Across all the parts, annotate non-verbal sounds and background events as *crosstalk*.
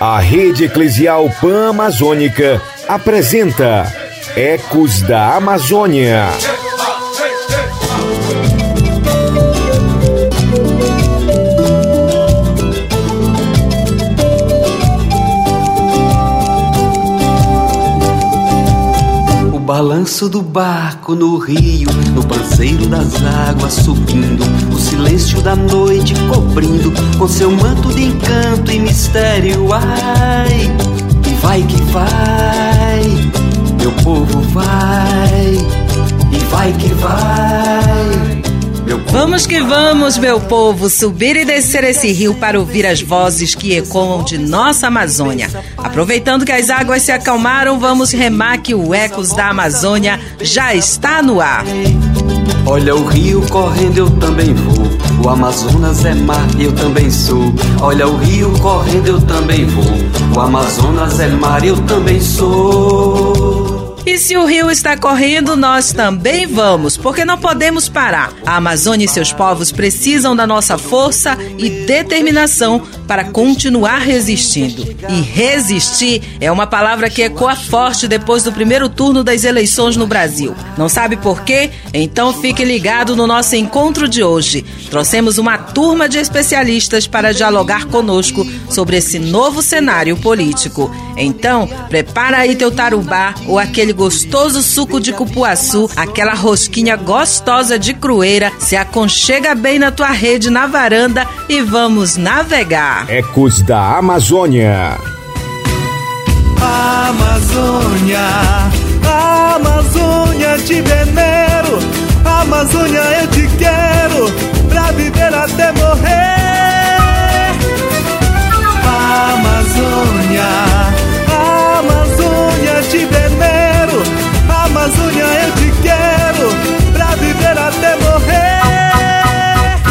A Rede Eclesial Pan Amazônica apresenta Ecos da Amazônia. Balanço do barco no rio, no panceiro das águas subindo, o silêncio da noite cobrindo com seu manto de encanto e mistério. Ai, e vai que vai, meu povo vai, e vai que vai. Vamos que vamos, meu povo, subir e descer esse rio para ouvir as vozes que ecoam de nossa Amazônia. Aproveitando que as águas se acalmaram, vamos remar que o Ecos da Amazônia já está no ar. Olha o rio correndo, eu também vou. O Amazonas é mar, eu também sou. Olha o rio correndo, eu também vou. O Amazonas é mar, eu também sou. E se o rio está correndo, nós também vamos, porque não podemos parar. A Amazônia e seus povos precisam da nossa força e determinação para continuar resistindo. E resistir é uma palavra que ecoa forte depois do primeiro turno das eleições no Brasil. Não sabe por quê? Então fique ligado no nosso encontro de hoje. Trouxemos uma turma de especialistas para dialogar conosco sobre esse novo cenário político. Então, prepara aí teu tarubá ou aquele gostoso suco de cupuaçu, aquela rosquinha gostosa de crueira, se aconchega bem na tua rede na varanda e vamos navegar. Ecos da Amazônia. Amazônia, Amazônia te venero, Amazônia eu te quero, pra viver até morrer. Amazônia. Amazônia eu te quero pra viver até morrer.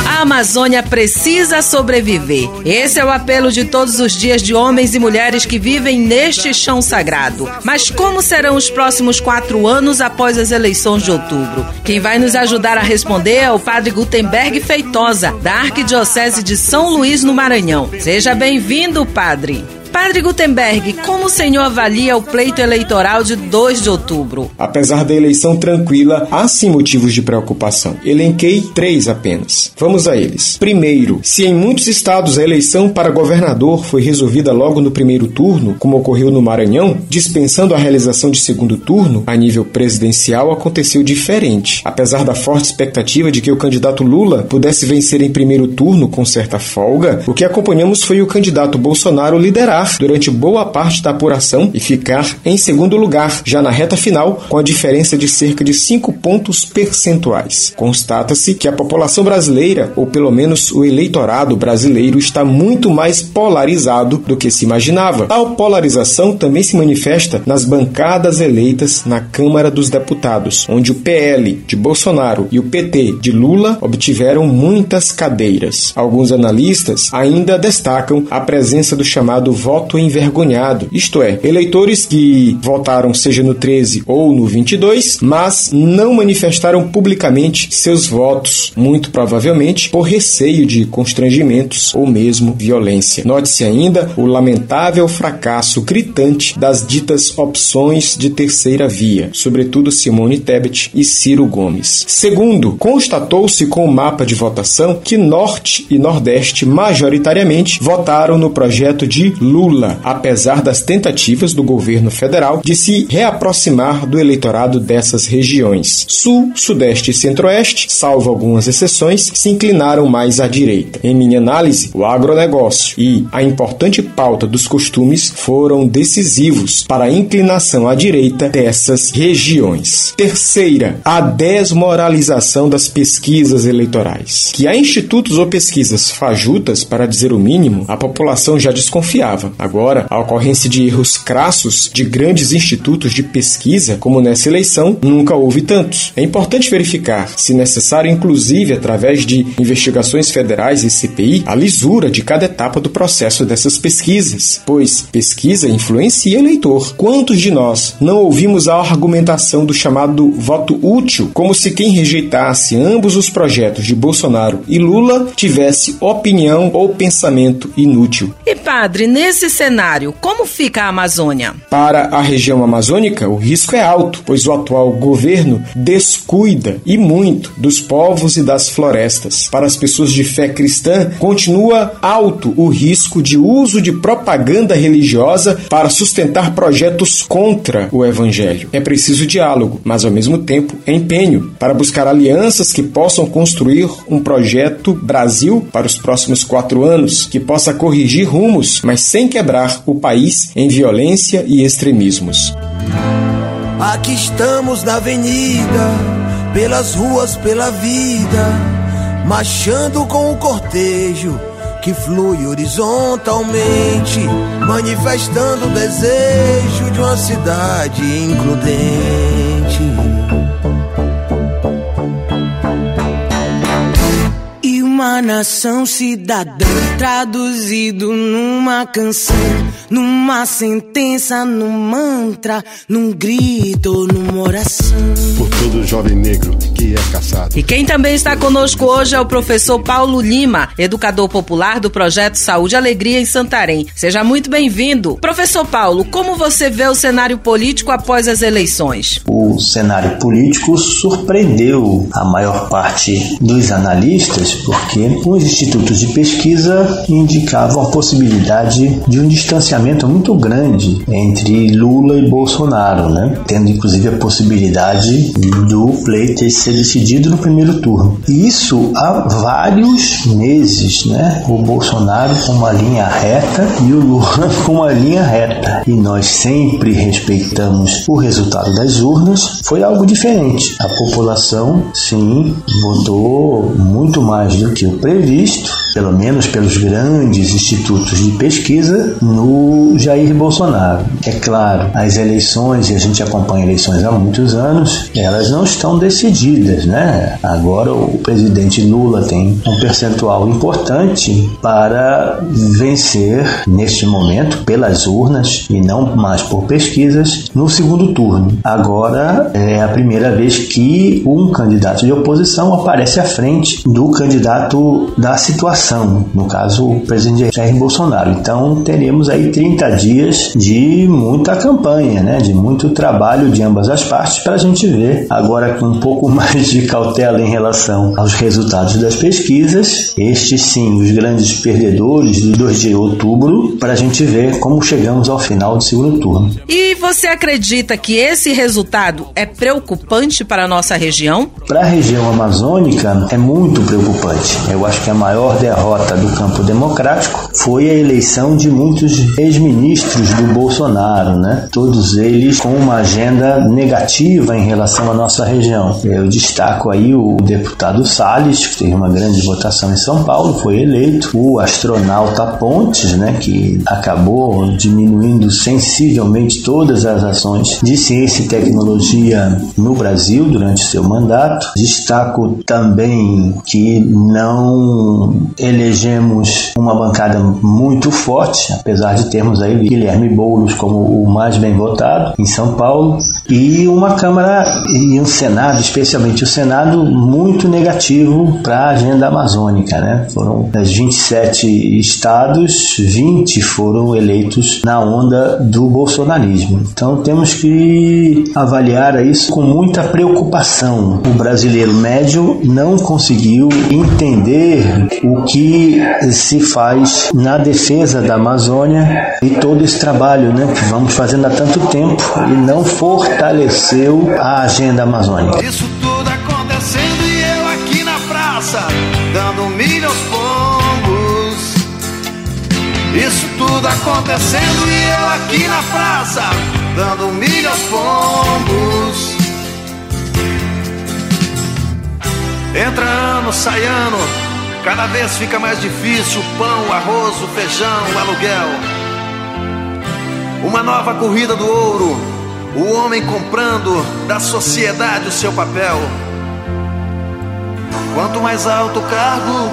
A Amazônia precisa sobreviver. Esse é o apelo de todos os dias de homens e mulheres que vivem neste chão sagrado. Mas como serão os próximos quatro anos após as eleições de outubro? Quem vai nos ajudar a responder é o Padre Gutenberg Feitosa, da Arquidiocese de São Luís, no Maranhão. Seja bem-vindo, Padre. Padre Gutenberg, como o senhor avalia o pleito eleitoral de 2 de outubro? Apesar da eleição tranquila, há sim motivos de preocupação. Elenquei três apenas. Vamos a eles. Primeiro, se em muitos estados a eleição para governador foi resolvida logo no primeiro turno, como ocorreu no Maranhão, dispensando a realização de segundo turno, a nível presidencial aconteceu diferente. Apesar da forte expectativa de que o candidato Lula pudesse vencer em primeiro turno com certa folga, o que acompanhamos foi o candidato Bolsonaro liderar durante boa parte da apuração e ficar em segundo lugar, já na reta final, com a diferença de cerca de 5 pontos percentuais. Constata-se que a população brasileira, ou pelo menos o eleitorado brasileiro, está muito mais polarizado do que se imaginava. Tal polarização também se manifesta nas bancadas eleitas na Câmara dos Deputados, onde o PL de Bolsonaro e o PT de Lula obtiveram muitas cadeiras. Alguns analistas ainda destacam a presença do chamado voto envergonhado, isto é, eleitores que votaram seja no 13 ou no 22, mas não manifestaram publicamente seus votos, muito provavelmente por receio de constrangimentos ou mesmo violência. Note-se ainda o lamentável fracasso gritante das ditas opções de terceira via, sobretudo Simone Tebet e Ciro Gomes. Segundo, constatou-se com o mapa de votação que Norte e Nordeste majoritariamente votaram no projeto de Lula Lula, apesar das tentativas do governo federal de se reaproximar do eleitorado dessas regiões. Sul, Sudeste e Centro-Oeste, salvo algumas exceções, se inclinaram mais à direita. Em minha análise, o agronegócio e a importante pauta dos costumes foram decisivos para a inclinação à direita dessas regiões. Terceira, a desmoralização das pesquisas eleitorais. Que há institutos ou pesquisas fajutas, para dizer o mínimo, a população já desconfiava Agora, a ocorrência de erros crassos de grandes institutos de pesquisa, como nessa eleição, nunca houve tantos. É importante verificar, se necessário, inclusive através de investigações federais e CPI, a lisura de cada etapa do processo dessas pesquisas, pois pesquisa influencia eleitor. Quantos de nós não ouvimos a argumentação do chamado voto útil, como se quem rejeitasse ambos os projetos de Bolsonaro e Lula tivesse opinião ou pensamento inútil? E padre, nesse cenário, como fica a Amazônia? Para a região amazônica, o risco é alto, pois o atual governo descuida e muito dos povos e das florestas. Para as pessoas de fé cristã, continua alto o risco de uso de propaganda religiosa para sustentar projetos contra o evangelho. É preciso diálogo, mas ao mesmo tempo empenho para buscar alianças que possam construir um projeto Brasil para os próximos quatro anos, que possa corrigir rumos, mas sem quebrar o país em violência e extremismos. Aqui estamos na avenida, pelas ruas, pela vida, marchando com o cortejo que flui horizontalmente, manifestando o desejo de uma cidade includente. Uma nação cidadã traduzido numa canção, numa sentença, num mantra, num grito, numa oração. Por todo jovem negro que é caçado. E quem também está conosco hoje é o professor Paulo Lima, educador popular do projeto Saúde e Alegria em Santarém. Seja muito bem-vindo. Professor Paulo, como você vê o cenário político após as eleições? O cenário político surpreendeu a maior parte dos analistas, porque porque os institutos de pesquisa indicavam a possibilidade de um distanciamento muito grande entre Lula e Bolsonaro, né? tendo inclusive a possibilidade do pleito ser decidido no primeiro turno. Isso há vários meses, né? O Bolsonaro com uma linha reta e o Lula *laughs* com uma linha reta. E nós sempre respeitamos o resultado das urnas. Foi algo diferente. A população, sim, votou muito mais do o previsto, pelo menos pelos grandes institutos de pesquisa, no Jair Bolsonaro. É claro, as eleições, e a gente acompanha eleições há muitos anos, elas não estão decididas, né? Agora o presidente Lula tem um percentual importante para vencer neste momento pelas urnas e não mais por pesquisas no segundo turno. Agora é a primeira vez que um candidato de oposição aparece à frente do candidato da situação, no caso o presidente Jair Bolsonaro. Então teremos aí 30 dias de muita campanha, né, de muito trabalho de ambas as partes para a gente ver agora com um pouco *laughs* mais de cautela em relação aos resultados das pesquisas, estes sim, os grandes perdedores do 2 de outubro, para a gente ver como chegamos ao final do segundo turno. E você acredita que esse resultado é preocupante para a nossa região? Para a região amazônica é muito preocupante. Eu acho que a maior derrota do campo democrático foi a eleição de muitos ex-ministros do Bolsonaro, né? Todos eles com uma agenda negativa em relação à nossa região. Eu destaco aí o deputado Salles, que teve uma grande votação em São Paulo, foi eleito, o astronauta Pontes, né, que acabou diminuindo sensivelmente todas as ações de ciência e tecnologia no Brasil durante seu mandato. Destaco também que não não elegemos uma bancada muito forte, apesar de termos aí Guilherme Boulos como o mais bem votado em São Paulo, e uma Câmara e um Senado, especialmente o Senado, muito negativo para a agenda amazônica. Né? Foram das 27 estados, 20 foram eleitos na onda do bolsonarismo. Então temos que avaliar isso com muita preocupação. O brasileiro médio não conseguiu entender o que se faz na defesa da Amazônia e todo esse trabalho né, que vamos fazendo há tanto tempo e não fortaleceu a agenda amazônica. Isso tudo acontecendo e eu aqui na praça, dando milho aos pombos. Isso tudo acontecendo e eu aqui na praça, dando milho aos pombos. Entra ano, sai ano, cada vez fica mais difícil o pão, o arroz, o feijão, o aluguel. Uma nova corrida do ouro, o homem comprando da sociedade o seu papel. Quanto mais alto o cargo,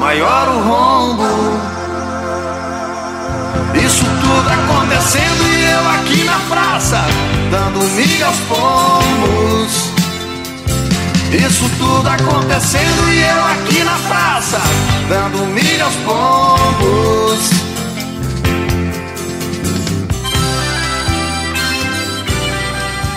maior o rombo. Isso tudo acontecendo e eu aqui na praça, dando milho aos pombos. Isso tudo acontecendo e eu aqui na praça, dando milho aos pombos.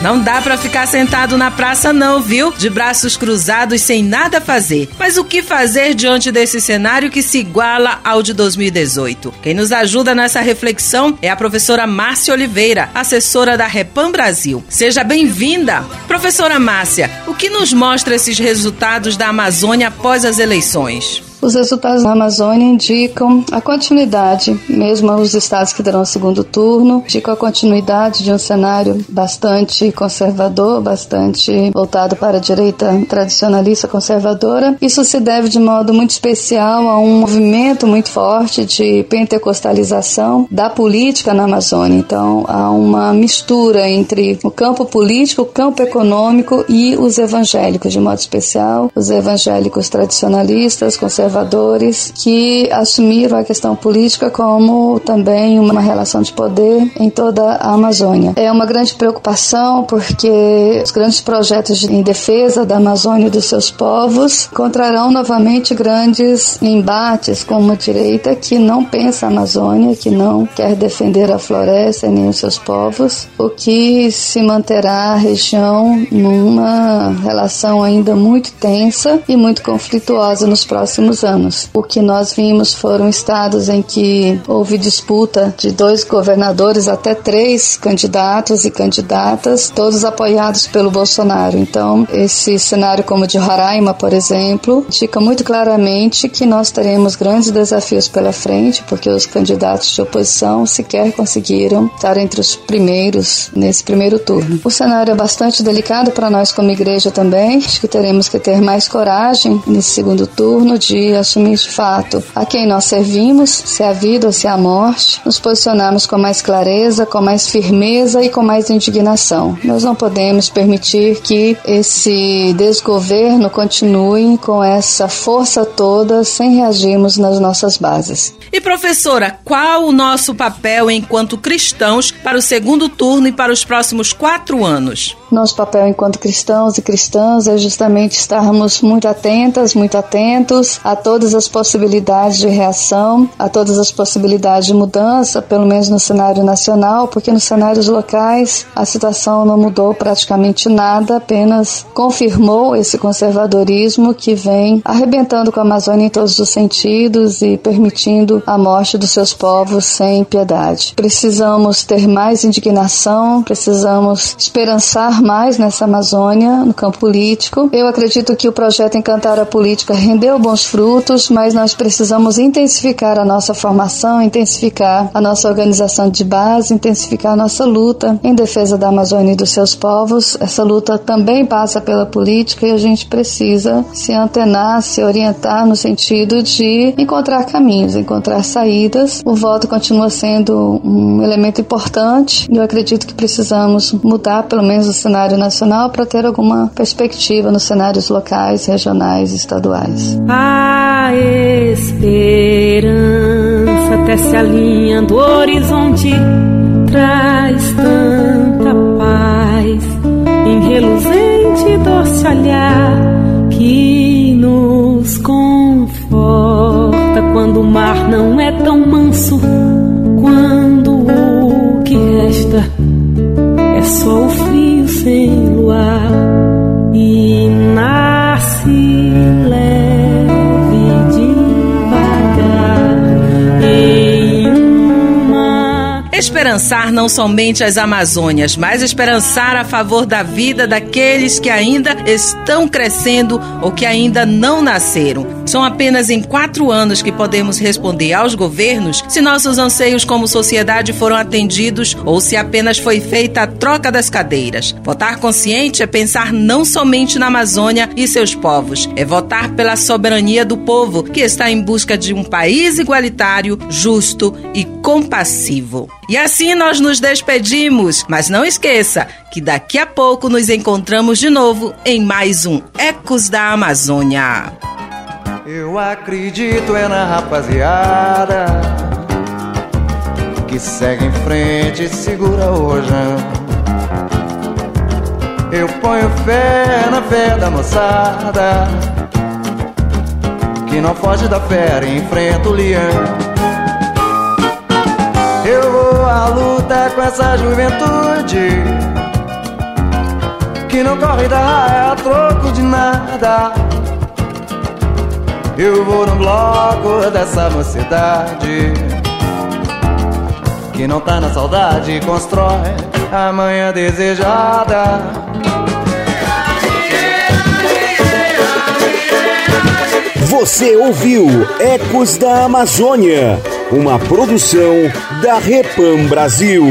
Não dá para ficar sentado na praça não, viu? De braços cruzados sem nada fazer. Mas o que fazer diante desse cenário que se iguala ao de 2018? Quem nos ajuda nessa reflexão é a professora Márcia Oliveira, assessora da Repam Brasil. Seja bem-vinda. Professora Márcia, o que nos mostra esses resultados da Amazônia após as eleições? Os resultados da Amazônia indicam a continuidade, mesmo os estados que terão o segundo turno, indicam a continuidade de um cenário bastante conservador, bastante voltado para a direita tradicionalista conservadora. Isso se deve de modo muito especial a um movimento muito forte de pentecostalização da política na Amazônia. Então, há uma mistura entre o campo político, o campo econômico e os evangélicos, de modo especial, os evangélicos tradicionalistas, conservadores conservadores que assumiram a questão política como também uma relação de poder em toda a Amazônia. É uma grande preocupação porque os grandes projetos em defesa da Amazônia e dos seus povos encontrarão novamente grandes embates com uma direita que não pensa a Amazônia, que não quer defender a floresta nem os seus povos, o que se manterá a região numa relação ainda muito tensa e muito conflituosa nos próximos anos. O que nós vimos foram estados em que houve disputa de dois governadores até três candidatos e candidatas, todos apoiados pelo Bolsonaro. Então, esse cenário como de Roraima, por exemplo, indica muito claramente que nós teremos grandes desafios pela frente, porque os candidatos de oposição sequer conseguiram estar entre os primeiros nesse primeiro turno. O cenário é bastante delicado para nós como igreja também. Acho que teremos que ter mais coragem nesse segundo turno de assumir de fato a quem nós servimos, se é a vida ou se é a morte, nos posicionarmos com mais clareza, com mais firmeza e com mais indignação. Nós não podemos permitir que esse desgoverno continue com essa força toda sem reagirmos nas nossas bases. E professora, qual o nosso papel enquanto cristãos para o segundo turno e para os próximos quatro anos? Nosso papel enquanto cristãos e cristãs é justamente estarmos muito atentas, muito atentos a todas as possibilidades de reação, a todas as possibilidades de mudança, pelo menos no cenário nacional, porque nos cenários locais a situação não mudou praticamente nada, apenas confirmou esse conservadorismo que vem arrebentando com a Amazônia em todos os sentidos e permitindo a morte dos seus povos sem piedade. Precisamos ter mais indignação, precisamos esperançar mais nessa Amazônia, no campo político. Eu acredito que o projeto Encantar a Política rendeu bons frutos mas nós precisamos intensificar a nossa formação, intensificar a nossa organização de base, intensificar a nossa luta em defesa da Amazônia e dos seus povos. Essa luta também passa pela política e a gente precisa se antenar, se orientar no sentido de encontrar caminhos, encontrar saídas. O voto continua sendo um elemento importante e eu acredito que precisamos mudar pelo menos cenário nacional para ter alguma perspectiva nos cenários locais, regionais e estaduais. A esperança tece a linha do horizonte, traz tanta paz em reluzente doce olhar que nos conforta quando o mar não é tão manso, quando Esperançar não somente as Amazônias, mas esperançar a favor da vida daqueles que ainda estão crescendo ou que ainda não nasceram. São apenas em quatro anos que podemos responder aos governos se nossos anseios como sociedade foram atendidos ou se apenas foi feita a troca das cadeiras. Votar consciente é pensar não somente na Amazônia e seus povos, é votar pela soberania do povo que está em busca de um país igualitário, justo e compassivo. E assim nós nos despedimos, mas não esqueça que daqui a pouco nos encontramos de novo em mais um Ecos da Amazônia. Eu acredito é na rapaziada que segue em frente e segura o rojão. Eu ponho fé na fé da moçada que não foge da fera e enfrenta o leão. À luta com essa juventude que não corre da raia a troco de nada. Eu vou no bloco dessa mocidade que não tá na saudade constrói a manhã desejada. Você ouviu Ecos da Amazônia, uma produção da Repam Brasil.